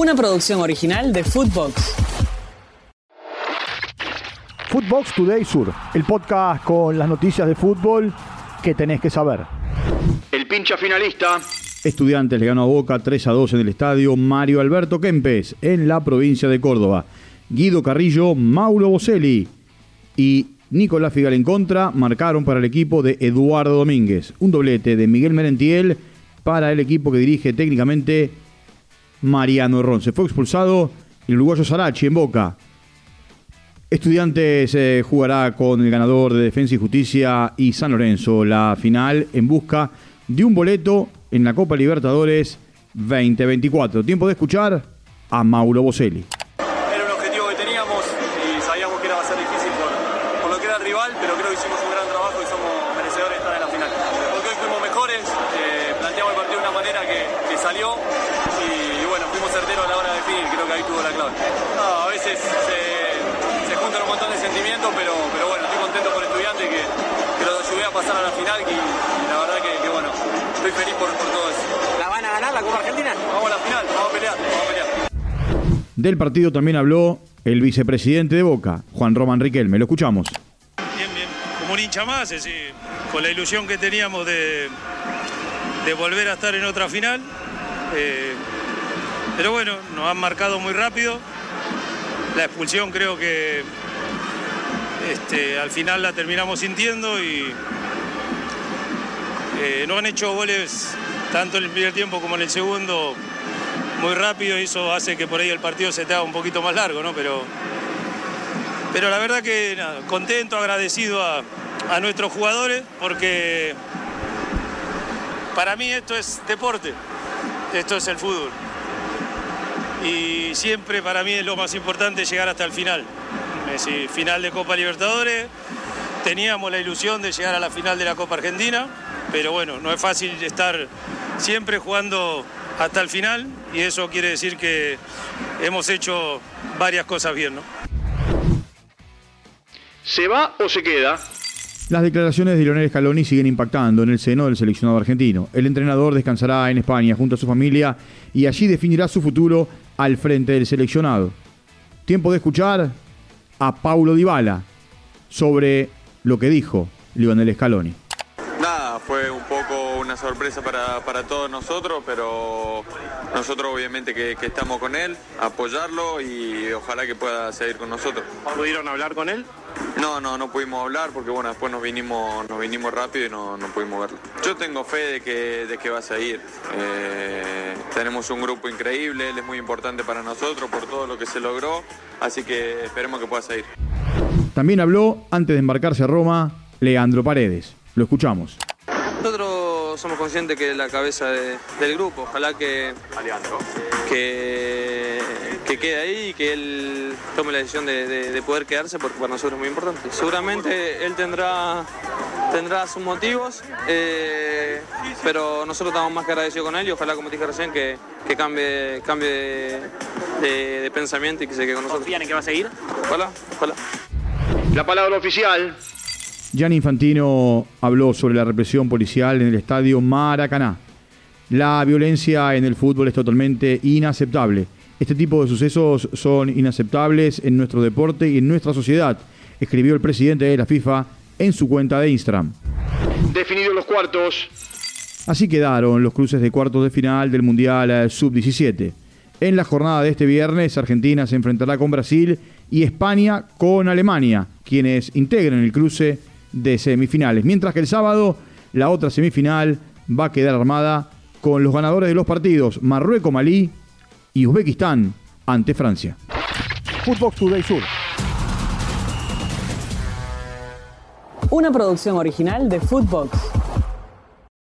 Una producción original de Footbox. Footbox Today Sur, el podcast con las noticias de fútbol que tenés que saber. El pincha finalista. Estudiantes le ganó a Boca 3 a 2 en el estadio Mario Alberto Kempes, en la provincia de Córdoba. Guido Carrillo, Mauro Boselli y Nicolás Figal en contra marcaron para el equipo de Eduardo Domínguez. Un doblete de Miguel Merentiel para el equipo que dirige técnicamente Mariano Ron. Se fue expulsado el uruguayo Sarachi en Boca. Estudiantes eh, jugará con el ganador de Defensa y Justicia y San Lorenzo la final en busca de un boleto en la Copa Libertadores 2024. Tiempo de escuchar a Mauro Boselli. Era un objetivo que teníamos y sabíamos que era, difícil por, lo que era el rival, pero creo que hicimos un gran trabajo y somos merecedores de estar en la final. Porque hoy fuimos mejores, eh, planteamos el partido de una manera que, salió a la hora de definir, creo que ahí tuvo la clave. No, a veces se, se juntan un montón de sentimientos, pero, pero bueno, estoy contento por estudiante que, que los ayudé a pasar a la final y, y la verdad que, que, bueno, estoy feliz por, por todo eso. ¿La van a ganar la Copa Argentina? Vamos a la final, vamos a pelear, vamos a pelear. Del partido también habló el vicepresidente de Boca, Juan Román Riquelme. Lo escuchamos. Bien, bien. Como un hincha más, es decir, con la ilusión que teníamos de, de volver a estar en otra final. Eh, pero bueno, nos han marcado muy rápido. La expulsión creo que este, al final la terminamos sintiendo y eh, no han hecho goles tanto en el primer tiempo como en el segundo muy rápido y eso hace que por ahí el partido se te haga un poquito más largo, ¿no? Pero, pero la verdad que nada, contento, agradecido a, a nuestros jugadores porque para mí esto es deporte, esto es el fútbol. Y siempre para mí es lo más importante llegar hasta el final. Es decir, final de Copa Libertadores, teníamos la ilusión de llegar a la final de la Copa Argentina, pero bueno, no es fácil estar siempre jugando hasta el final y eso quiere decir que hemos hecho varias cosas bien, ¿no? ¿Se va o se queda? Las declaraciones de Lionel Scaloni siguen impactando en el seno del seleccionado argentino. El entrenador descansará en España junto a su familia y allí definirá su futuro al frente del seleccionado. Tiempo de escuchar a Paulo Dybala sobre lo que dijo Lionel Scaloni. Fue un poco una sorpresa para, para todos nosotros, pero nosotros obviamente que, que, estamos con él, apoyarlo y ojalá que pueda seguir con nosotros. ¿Pudieron hablar con él? No, no, no pudimos hablar porque bueno, después nos vinimos, nos vinimos rápido y no, no pudimos verlo. Yo tengo fe de que, de que va a seguir. Eh, tenemos un grupo increíble, él es muy importante para nosotros por todo lo que se logró, así que esperemos que pueda seguir. También habló, antes de embarcarse a Roma, Leandro Paredes. Lo escuchamos. Nosotros somos conscientes que es la cabeza de, del grupo, ojalá que, que, que, quede ahí y que él tome la decisión de, de, de, poder quedarse porque para nosotros es muy importante. Seguramente él tendrá, tendrá sus motivos, eh, pero nosotros estamos más que agradecidos con él y ojalá, como dije recién, que, que cambie, cambie de, pensamiento y que se quede con nosotros. ¿Confían en que va a seguir? Ojalá, ojalá. La palabra oficial. Gianni Infantino habló sobre la represión policial en el estadio Maracaná. La violencia en el fútbol es totalmente inaceptable. Este tipo de sucesos son inaceptables en nuestro deporte y en nuestra sociedad, escribió el presidente de la FIFA en su cuenta de Instagram. Definidos los cuartos. Así quedaron los cruces de cuartos de final del Mundial Sub-17. En la jornada de este viernes, Argentina se enfrentará con Brasil y España con Alemania, quienes integran el cruce de semifinales. Mientras que el sábado la otra semifinal va a quedar armada con los ganadores de los partidos Marruecos-Malí y Uzbekistán ante Francia. Footbox Today Sur. Una producción original de Footbox.